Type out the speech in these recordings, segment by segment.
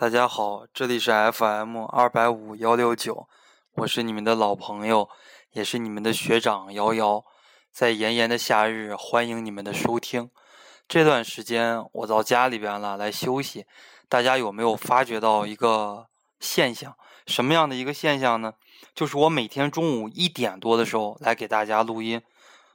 大家好，这里是 FM 二百五幺六九，我是你们的老朋友，也是你们的学长瑶瑶。在炎炎的夏日，欢迎你们的收听。这段时间我到家里边了，来休息。大家有没有发觉到一个现象？什么样的一个现象呢？就是我每天中午一点多的时候来给大家录音，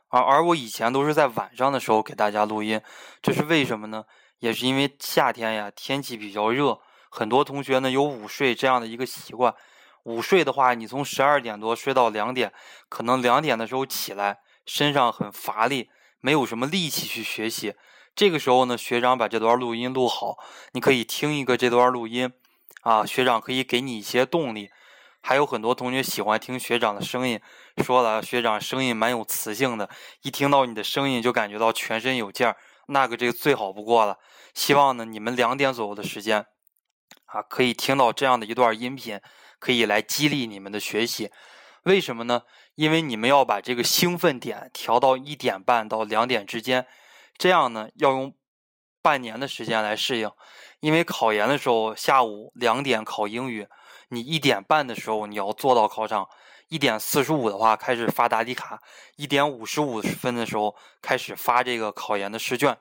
而而我以前都是在晚上的时候给大家录音，这是为什么呢？也是因为夏天呀，天气比较热，很多同学呢有午睡这样的一个习惯。午睡的话，你从十二点多睡到两点，可能两点的时候起来，身上很乏力，没有什么力气去学习。这个时候呢，学长把这段录音录好，你可以听一个这段录音，啊，学长可以给你一些动力。还有很多同学喜欢听学长的声音，说了学长声音蛮有磁性的，一听到你的声音就感觉到全身有劲儿，那个这个最好不过了。希望呢，你们两点左右的时间，啊，可以听到这样的一段音频，可以来激励你们的学习。为什么呢？因为你们要把这个兴奋点调到一点半到两点之间。这样呢，要用半年的时间来适应，因为考研的时候下午两点考英语，你一点半的时候你要坐到考场，一点四十五的话开始发答题卡，一点五十五分的时候开始发这个考研的试卷，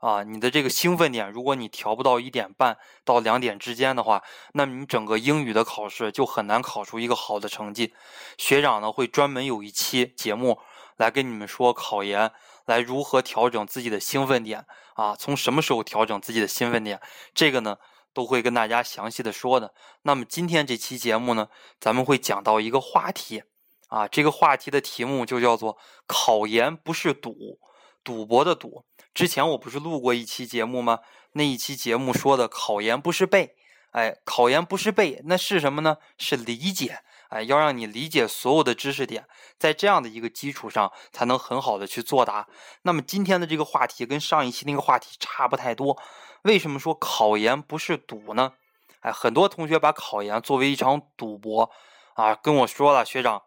啊，你的这个兴奋点，如果你调不到一点半到两点之间的话，那么你整个英语的考试就很难考出一个好的成绩。学长呢会专门有一期节目来跟你们说考研。来如何调整自己的兴奋点啊？从什么时候调整自己的兴奋点？这个呢都会跟大家详细的说的。那么今天这期节目呢，咱们会讲到一个话题啊，这个话题的题目就叫做“考研不是赌，赌博的赌”。之前我不是录过一期节目吗？那一期节目说的考研不是背，哎，考研不是背，那是什么呢？是理解。哎，要让你理解所有的知识点，在这样的一个基础上，才能很好的去作答。那么今天的这个话题跟上一期那个话题差不太多。为什么说考研不是赌呢？哎，很多同学把考研作为一场赌博啊，跟我说了，学长。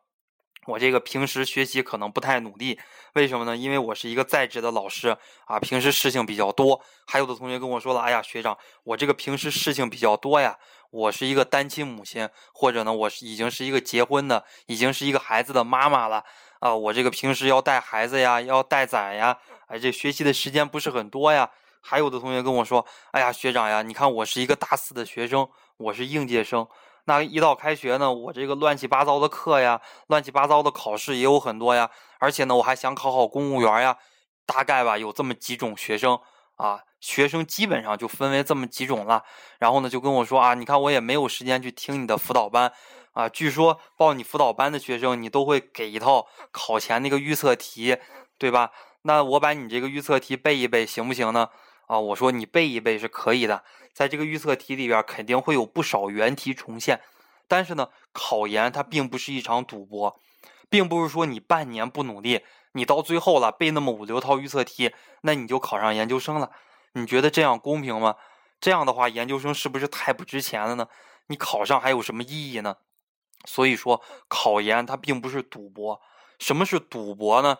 我这个平时学习可能不太努力，为什么呢？因为我是一个在职的老师啊，平时事情比较多。还有的同学跟我说了：“哎呀，学长，我这个平时事情比较多呀，我是一个单亲母亲，或者呢，我是已经是一个结婚的，已经是一个孩子的妈妈了啊，我这个平时要带孩子呀，要带崽呀，哎，这学习的时间不是很多呀。”还有的同学跟我说：“哎呀，学长呀，你看我是一个大四的学生，我是应届生。”那一到开学呢，我这个乱七八糟的课呀，乱七八糟的考试也有很多呀，而且呢，我还想考好公务员呀。大概吧，有这么几种学生啊，学生基本上就分为这么几种了。然后呢，就跟我说啊，你看我也没有时间去听你的辅导班啊。据说报你辅导班的学生，你都会给一套考前那个预测题，对吧？那我把你这个预测题背一背行不行呢？啊，我说你背一背是可以的。在这个预测题里边，肯定会有不少原题重现，但是呢，考研它并不是一场赌博，并不是说你半年不努力，你到最后了背那么五六套预测题，那你就考上研究生了。你觉得这样公平吗？这样的话，研究生是不是太不值钱了呢？你考上还有什么意义呢？所以说，考研它并不是赌博。什么是赌博呢？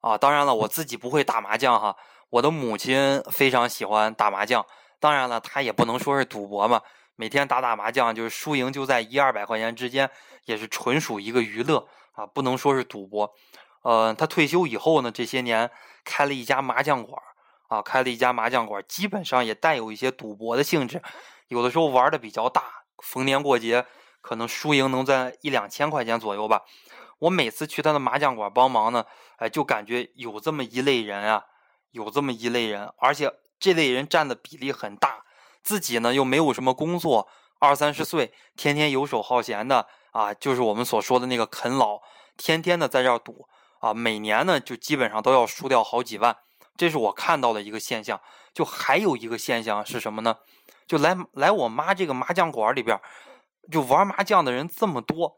啊，当然了，我自己不会打麻将哈，我的母亲非常喜欢打麻将。当然了，他也不能说是赌博嘛，每天打打麻将，就是输赢就在一二百块钱之间，也是纯属一个娱乐啊，不能说是赌博。呃，他退休以后呢，这些年开了一家麻将馆啊，开了一家麻将馆，基本上也带有一些赌博的性质，有的时候玩的比较大，逢年过节可能输赢能在一两千块钱左右吧。我每次去他的麻将馆帮忙呢，哎，就感觉有这么一类人啊，有这么一类人，而且。这类人占的比例很大，自己呢又没有什么工作，二三十岁，天天游手好闲的啊，就是我们所说的那个啃老，天天的在这儿赌啊，每年呢就基本上都要输掉好几万，这是我看到的一个现象。就还有一个现象是什么呢？就来来我妈这个麻将馆里边，就玩麻将的人这么多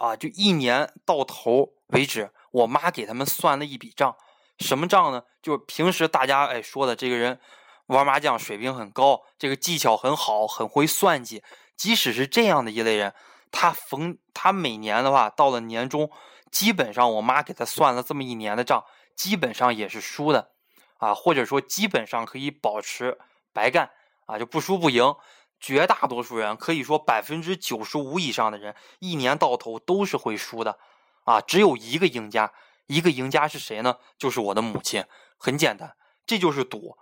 啊，就一年到头为止，我妈给他们算了一笔账。什么账呢？就是平时大家哎说的这个人玩麻将水平很高，这个技巧很好，很会算计。即使是这样的一类人，他逢他每年的话，到了年终，基本上我妈给他算了这么一年的账，基本上也是输的啊，或者说基本上可以保持白干啊，就不输不赢。绝大多数人可以说百分之九十五以上的人，一年到头都是会输的，啊，只有一个赢家，一个赢家是谁呢？就是我的母亲。很简单，这就是赌，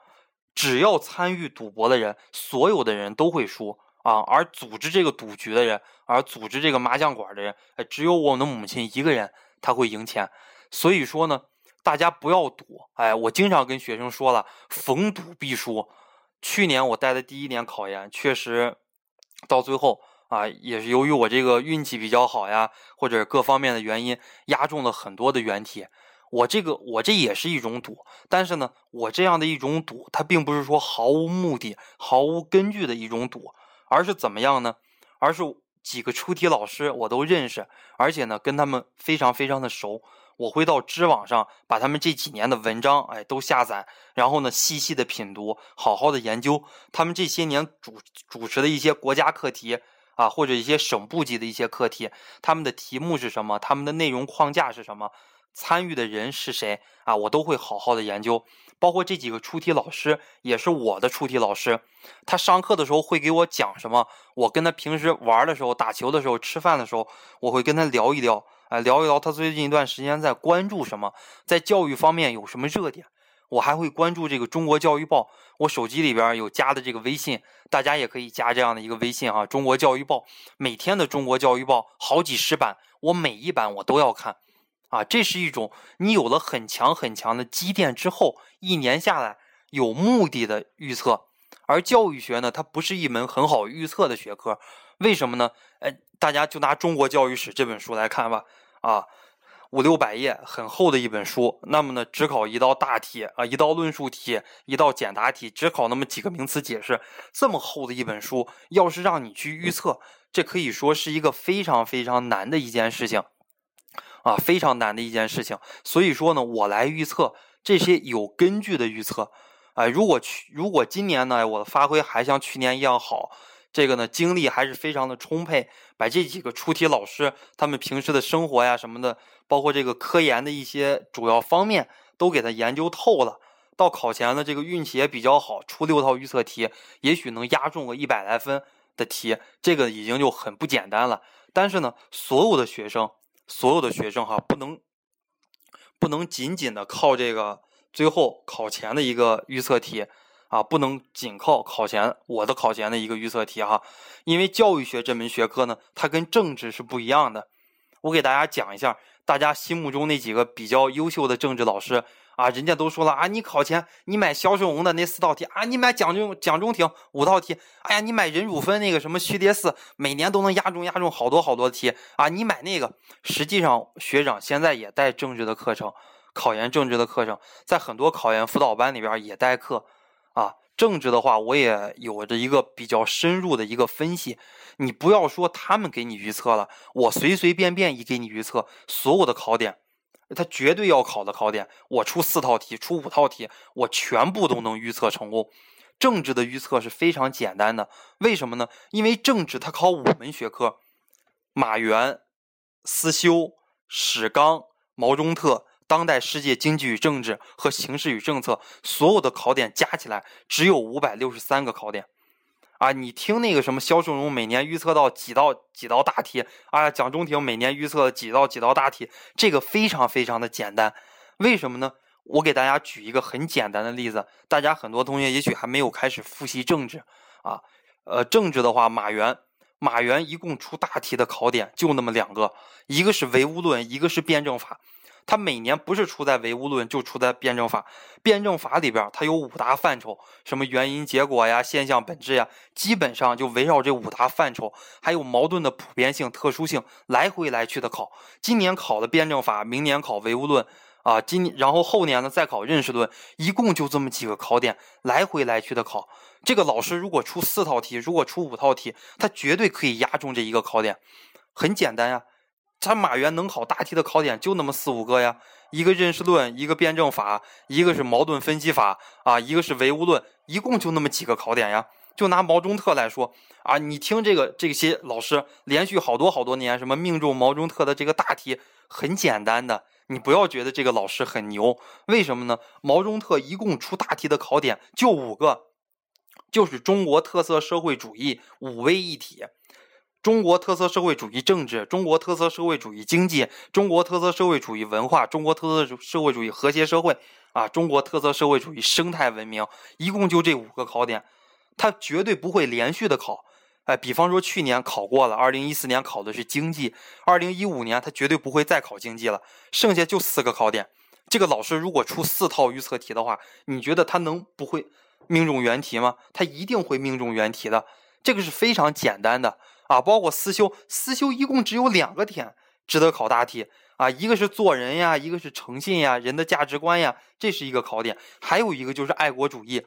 只要参与赌博的人，所有的人都会输啊。而组织这个赌局的人，而组织这个麻将馆的人，哎，只有我的母亲一个人，他会赢钱。所以说呢，大家不要赌，哎，我经常跟学生说了，逢赌必输。去年我带的第一年考研，确实到最后啊，也是由于我这个运气比较好呀，或者各方面的原因，压中了很多的原题。我这个我这也是一种赌，但是呢，我这样的一种赌，它并不是说毫无目的、毫无根据的一种赌，而是怎么样呢？而是几个出题老师我都认识，而且呢，跟他们非常非常的熟。我会到知网上把他们这几年的文章，哎，都下载，然后呢，细细的品读，好好的研究他们这些年主主持的一些国家课题啊，或者一些省部级的一些课题，他们的题目是什么，他们的内容框架是什么，参与的人是谁啊，我都会好好的研究。包括这几个出题老师也是我的出题老师，他上课的时候会给我讲什么，我跟他平时玩的时候、打球的时候、吃饭的时候，我会跟他聊一聊。哎，聊一聊他最近一段时间在关注什么，在教育方面有什么热点。我还会关注这个《中国教育报》，我手机里边有加的这个微信，大家也可以加这样的一个微信啊，《中国教育报》每天的《中国教育报》好几十版，我每一版我都要看。啊，这是一种你有了很强很强的积淀之后，一年下来有目的的预测。而教育学呢，它不是一门很好预测的学科，为什么呢？哎，大家就拿《中国教育史》这本书来看吧。啊，五六百页，很厚的一本书。那么呢，只考一道大题啊，一道论述题，一道简答题，只考那么几个名词解释。这么厚的一本书，要是让你去预测，这可以说是一个非常非常难的一件事情啊，非常难的一件事情。所以说呢，我来预测这些有根据的预测。啊，如果去，如果今年呢，我的发挥还像去年一样好。这个呢，精力还是非常的充沛，把这几个出题老师他们平时的生活呀什么的，包括这个科研的一些主要方面都给他研究透了。到考前呢，这个运气也比较好，出六套预测题，也许能压中个一百来分的题，这个已经就很不简单了。但是呢，所有的学生，所有的学生哈，不能不能仅仅的靠这个最后考前的一个预测题。啊，不能仅靠考前我的考前的一个预测题哈，因为教育学这门学科呢，它跟政治是不一样的。我给大家讲一下，大家心目中那几个比较优秀的政治老师啊，人家都说了啊，你考前你买肖顺荣的那四道题啊，你买蒋中蒋中挺五道题，哎呀，你买任汝芬那个什么徐叠四，每年都能压中压中好多好多题啊，你买那个。实际上，学长现在也带政治的课程，考研政治的课程，在很多考研辅导班里边也带课。政治的话，我也有着一个比较深入的一个分析。你不要说他们给你预测了，我随随便便一给你预测，所有的考点，他绝对要考的考点，我出四套题，出五套题，我全部都能预测成功。政治的预测是非常简单的，为什么呢？因为政治它考五门学科：马原、思修、史纲、毛中特。当代世界经济与政治和形势与政策，所有的考点加起来只有五百六十三个考点，啊，你听那个什么肖顺荣每年预测到几道几道大题，啊，蒋中庭每年预测几道几道大题，这个非常非常的简单，为什么呢？我给大家举一个很简单的例子，大家很多同学也许还没有开始复习政治，啊，呃，政治的话，马原，马原一共出大题的考点就那么两个，一个是唯物论，一个是辩证法。它每年不是出在唯物论，就出在辩证法。辩证法里边，它有五大范畴，什么原因、结果呀、现象、本质呀，基本上就围绕这五大范畴，还有矛盾的普遍性、特殊性，来回来去的考。今年考的辩证法，明年考唯物论，啊，今然后后年呢再考认识论，一共就这么几个考点，来回来去的考。这个老师如果出四套题，如果出五套题，他绝对可以压中这一个考点，很简单呀。咱马原能考大题的考点就那么四五个呀，一个认识论，一个辩证法，一个是矛盾分析法啊，一个是唯物论，一共就那么几个考点呀。就拿毛中特来说啊，你听这个这些老师连续好多好多年什么命中毛中特的这个大题很简单的，你不要觉得这个老师很牛，为什么呢？毛中特一共出大题的考点就五个，就是中国特色社会主义五位一体。中国特色社会主义政治、中国特色社会主义经济、中国特色社会主义文化、中国特色社会主义和谐社会啊，中国特色社会主义生态文明，一共就这五个考点，它绝对不会连续的考。哎，比方说去年考过了，二零一四年考的是经济，二零一五年他绝对不会再考经济了，剩下就四个考点。这个老师如果出四套预测题的话，你觉得他能不会命中原题吗？他一定会命中原题的，这个是非常简单的。啊，包括思修，思修一共只有两个点值得考大题啊，一个是做人呀，一个是诚信呀，人的价值观呀，这是一个考点，还有一个就是爱国主义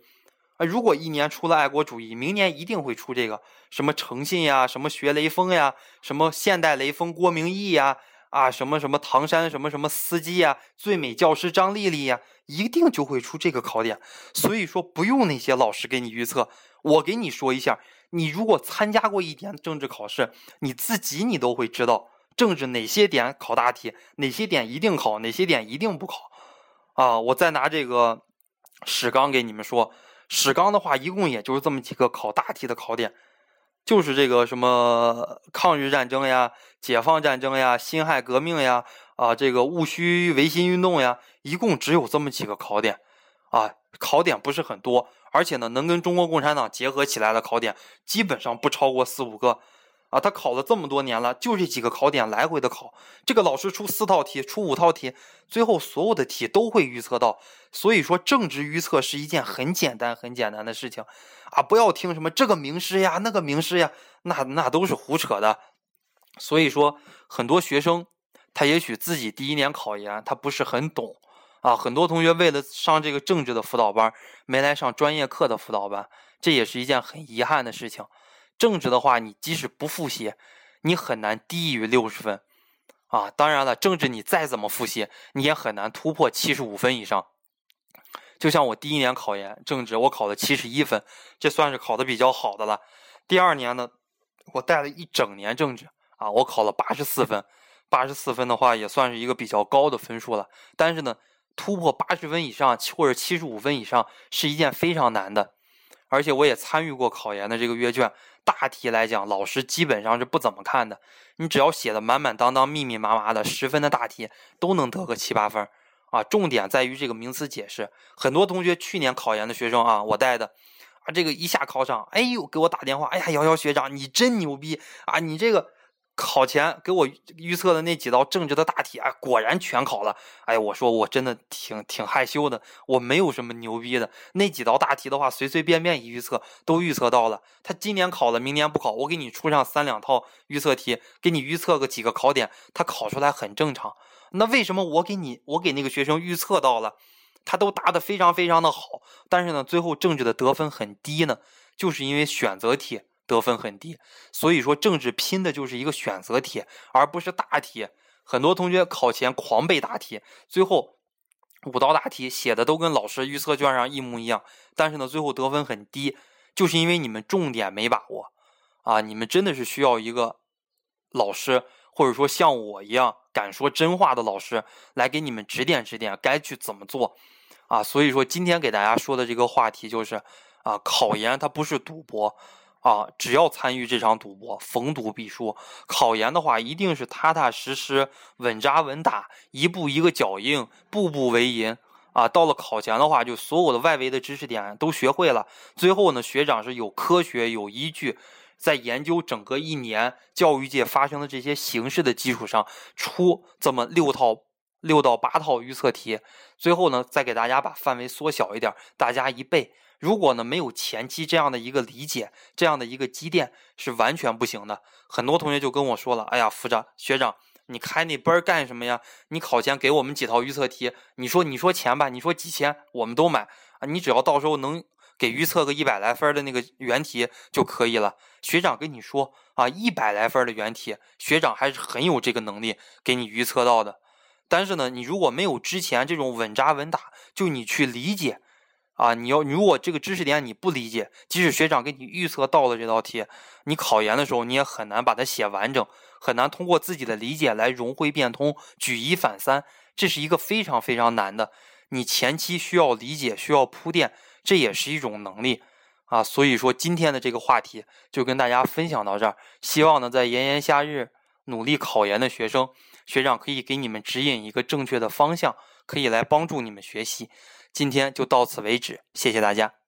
啊。如果一年出了爱国主义，明年一定会出这个什么诚信呀，什么学雷锋呀，什么现代雷锋郭明义呀，啊，什么什么唐山什么什么司机呀，最美教师张丽丽呀，一定就会出这个考点。所以说，不用那些老师给你预测，我给你说一下。你如果参加过一点政治考试，你自己你都会知道政治哪些点考大题，哪些点一定考，哪些点一定不考。啊，我再拿这个史纲给你们说，史纲的话一共也就是这么几个考大题的考点，就是这个什么抗日战争呀、解放战争呀、辛亥革命呀、啊这个戊戌维新运动呀，一共只有这么几个考点，啊，考点不是很多。而且呢，能跟中国共产党结合起来的考点基本上不超过四五个，啊，他考了这么多年了，就这几个考点来回的考。这个老师出四套题，出五套题，最后所有的题都会预测到。所以说，政治预测是一件很简单、很简单的事情，啊，不要听什么这个名师呀、那个名师呀，那那都是胡扯的。所以说，很多学生他也许自己第一年考研，他不是很懂。啊，很多同学为了上这个政治的辅导班，没来上专业课的辅导班，这也是一件很遗憾的事情。政治的话，你即使不复习，你很难低于六十分。啊，当然了，政治你再怎么复习，你也很难突破七十五分以上。就像我第一年考研政治，我考了七十一分，这算是考的比较好的了。第二年呢，我带了一整年政治，啊，我考了八十四分，八十四分的话也算是一个比较高的分数了。但是呢。突破八十分以上或者七十五分以上是一件非常难的，而且我也参与过考研的这个阅卷，大题来讲，老师基本上是不怎么看的。你只要写的满满当当、密密麻麻的十分的大题，都能得个七八分啊。重点在于这个名词解释。很多同学去年考研的学生啊，我带的啊，这个一下考场，哎呦，给我打电话，哎呀，瑶瑶学长，你真牛逼啊，你这个。考前给我预测的那几道政治的大题啊，果然全考了。哎，我说我真的挺挺害羞的，我没有什么牛逼的。那几道大题的话，随随便便一预测都预测到了。他今年考了，明年不考，我给你出上三两套预测题，给你预测个几个考点，他考出来很正常。那为什么我给你，我给那个学生预测到了，他都答的非常非常的好，但是呢，最后政治的得分很低呢？就是因为选择题。得分很低，所以说政治拼的就是一个选择题，而不是大题。很多同学考前狂背大题，最后五道大题写的都跟老师预测卷上一模一样，但是呢，最后得分很低，就是因为你们重点没把握啊！你们真的是需要一个老师，或者说像我一样敢说真话的老师来给你们指点指点，该去怎么做啊！所以说，今天给大家说的这个话题就是啊，考研它不是赌博。啊，只要参与这场赌博，逢赌必输。考研的话，一定是踏踏实实、稳扎稳打，一步一个脚印，步步为营。啊，到了考前的话，就所有的外围的知识点都学会了。最后呢，学长是有科学、有依据，在研究整个一年教育界发生的这些形式的基础上，出这么六套、六到八套预测题。最后呢，再给大家把范围缩小一点，大家一背。如果呢没有前期这样的一个理解，这样的一个积淀是完全不行的。很多同学就跟我说了：“哎呀，副长学长，你开那班干什么呀？你考前给我们几套预测题，你说你说钱吧，你说几千我们都买啊！你只要到时候能给预测个一百来分的那个原题就可以了。”学长跟你说啊，一百来分的原题，学长还是很有这个能力给你预测到的。但是呢，你如果没有之前这种稳扎稳打，就你去理解。啊你要如果这个知识点你不理解即使学长给你预测到了这道题你考研的时候你也很难把它写完整很难通过自己的理解来融会变通举一反三这是一个非常非常难的你前期需要理解需要铺垫这也是一种能力。啊所以说今天的这个话题就跟大家分享到这儿希望呢在炎炎夏日努力考研的学生学长可以给你们指引一个正确的方向可以来帮助你们学习。今天就到此为止谢谢大家。